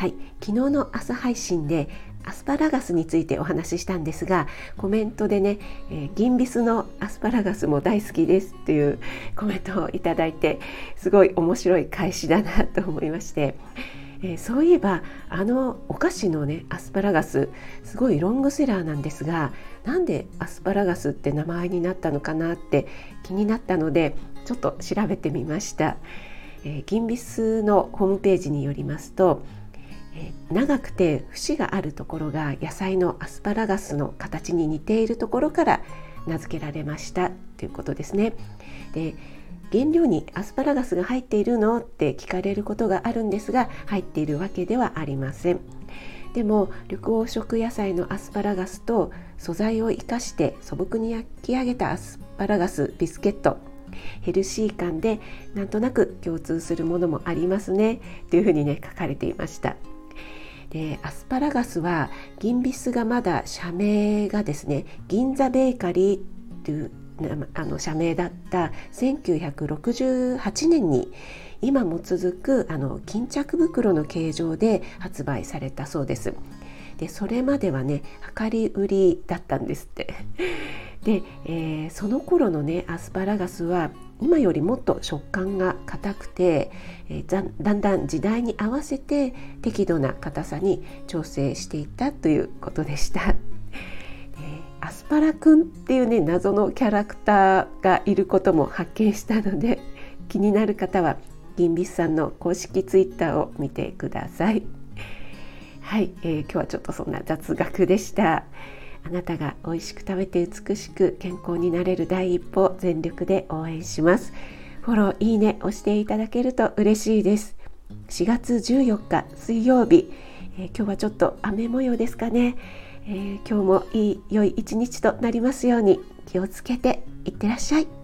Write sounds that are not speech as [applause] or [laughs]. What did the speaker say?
はい昨日の朝配信でアスパラガスについてお話ししたんですがコメントでね、えー、銀ビスのアスパラガスも大好きですっていう [laughs] コメントをいただいてすごい面白い返しだなと思いまして、えー、そういえばあのお菓子のねアスパラガスすごいロングセラーなんですがなんでアスパラガスって名前になったのかなって気になったのでちょっと調べてみました。えー、銀ビスのホームページによりますと長くて節があるところが野菜のアスパラガスの形に似ているところから名付けられましたということですね。で原料にアスパラガスが入っているのって聞かれることがあるんですが入っているわけではありません。でも緑黄色野菜のアスパラガスと素材を生かして素朴に焼き上げたアスパラガスビスケットヘルシー感でなんとなく共通するものもありますねというふうにね書かれていました。でアスパラガスは銀ビスがまだ社名がですね銀座ベーカリーというあの社名だった1968年に今も続くあの巾着袋の形状で発売されたそうです。でそれまではね量り売りだったんですって。で、えー、その頃のねアスパラガスは今よりもっと食感が硬くて、えー、だんだん時代に合わせて適度な硬さに調整していったということでした。[laughs] アスパラくんっていうね謎のキャラクターがいることも発見したので気になる方は銀ビスさんの公式ツイッターを見てください。はい、えー、今日はちょっとそんな雑学でした。あなたが美味しく食べて美しく健康になれる第一歩全力で応援します。フォローいいね押していただけると嬉しいです。4月14日水曜日、えー、今日はちょっと雨模様ですかね、えー、今日もいい良い一日となりますように気をつけていってらっしゃい。